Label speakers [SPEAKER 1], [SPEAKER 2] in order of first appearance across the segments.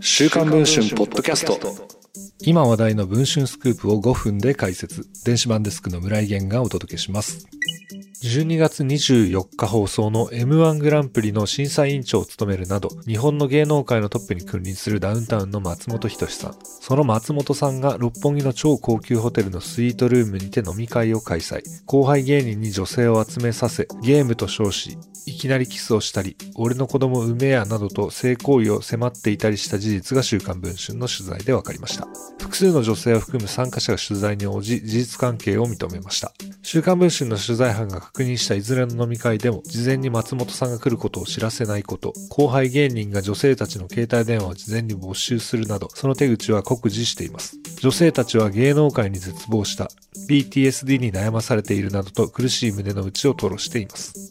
[SPEAKER 1] 週刊文春ポッドキャスト
[SPEAKER 2] 今話題の文春スクープを5分で解説電子版デスクの村井源がお届けします12月24日放送の M1 グランプリの審査委員長を務めるなど、日本の芸能界のトップに君臨するダウンタウンの松本人志さん。その松本さんが六本木の超高級ホテルのスイートルームにて飲み会を開催。後輩芸人に女性を集めさせ、ゲームと称し、いきなりキスをしたり、俺の子供産めやなどと性行為を迫っていたりした事実が週刊文春の取材で分かりました。複数の女性を含む参加者が取材に応じ、事実関係を認めました。週刊文春の取材班が確認したいずれの飲み会でも、事前に松本さんが来ることを知らせないこと、後輩芸人が女性たちの携帯電話を事前に没収するなど、その手口は酷似しています。女性たちは芸能界に絶望した、PTSD に悩まされているなどと苦しい胸の内を吐露しています。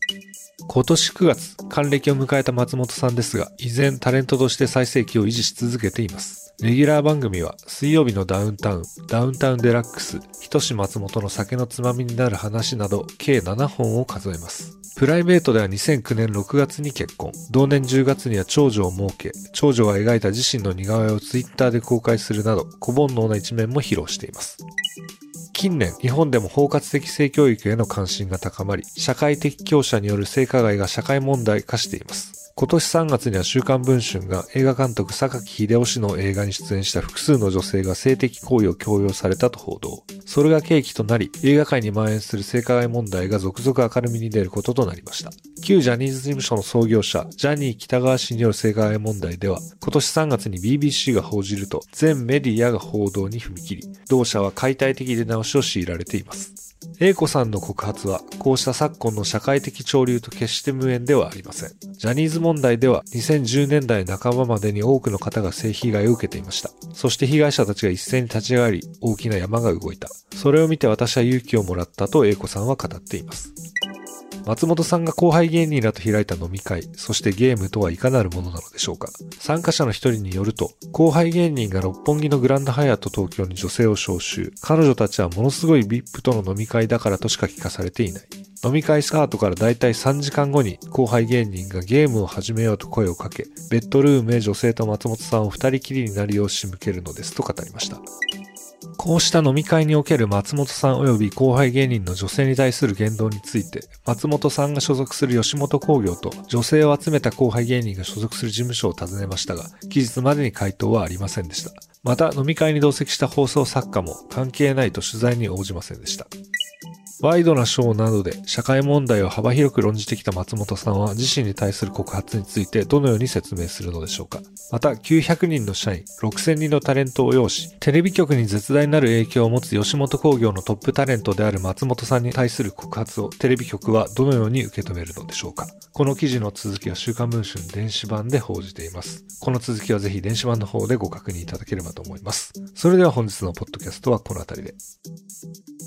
[SPEAKER 2] 今年9月、還暦を迎えた松本さんですが、依然タレントとして最盛期を維持し続けています。レギュラー番組は、水曜日のダウンタウン、ダウンタウンデラックス、ひとし松本の酒のつまみになる話など、計7本を数えます。プライベートでは2009年6月に結婚。同年10月には長女を設け、長女が描いた自身の似顔絵をツイッターで公開するなど、小煩悩な一面も披露しています。近年、日本でも包括的性教育への関心が高まり、社会的強者による性加害が社会問題化しています。今年3月には週刊文春が映画監督榊秀夫氏の映画に出演した複数の女性が性的行為を強要されたと報道。それが契機となり、映画界に蔓延する性加害問題が続々明るみに出ることとなりました。旧ジャニーズ事務所の創業者、ジャニー北川氏による性加害問題では、今年3月に BBC が報じると、全メディアが報道に踏み切り、同社は解体的出直しを強いられています。A 子さんの告発は、こうした昨今の社会的潮流と決して無縁ではありません。ジャニーズ問題では、2010年代半ばまでに多くの方が性被害を受けていました。そして被害者たちが一斉に立ち上がり、大きな山が動いた。それを見て私は勇気をもらったと A 子さんは語っています。松本さんが後輩芸人らと開いた飲み会、そしてゲームとはいかなるものなのでしょうか。参加者の一人によると、後輩芸人が六本木のグランドハイアット東京に女性を招集。彼女たちはものすごい VIP との飲み会だからとしか聞かされていない。飲み会スタートからだいたい3時間後に後輩芸人がゲームを始めようと声をかけ、ベッドルームへ女性と松本さんを二人きりになるよう仕向けるのですと語りました。こうした飲み会における松本さん及び後輩芸人の女性に対する言動について、松本さんが所属する吉本興業と女性を集めた後輩芸人が所属する事務所を訪ねましたが、期日までに回答はありませんでした。また、飲み会に同席した放送作家も関係ないと取材に応じませんでした。ワイドなショーなどで社会問題を幅広く論じてきた松本さんは自身に対する告発についてどのように説明するのでしょうかまた900人の社員、6000人のタレントを要し、テレビ局に絶大なる影響を持つ吉本興業のトップタレントである松本さんに対する告発をテレビ局はどのように受け止めるのでしょうかこの記事の続きは週刊文春電子版で報じています。この続きはぜひ電子版の方でご確認いただければと思います。それでは本日のポッドキャストはこの辺りで。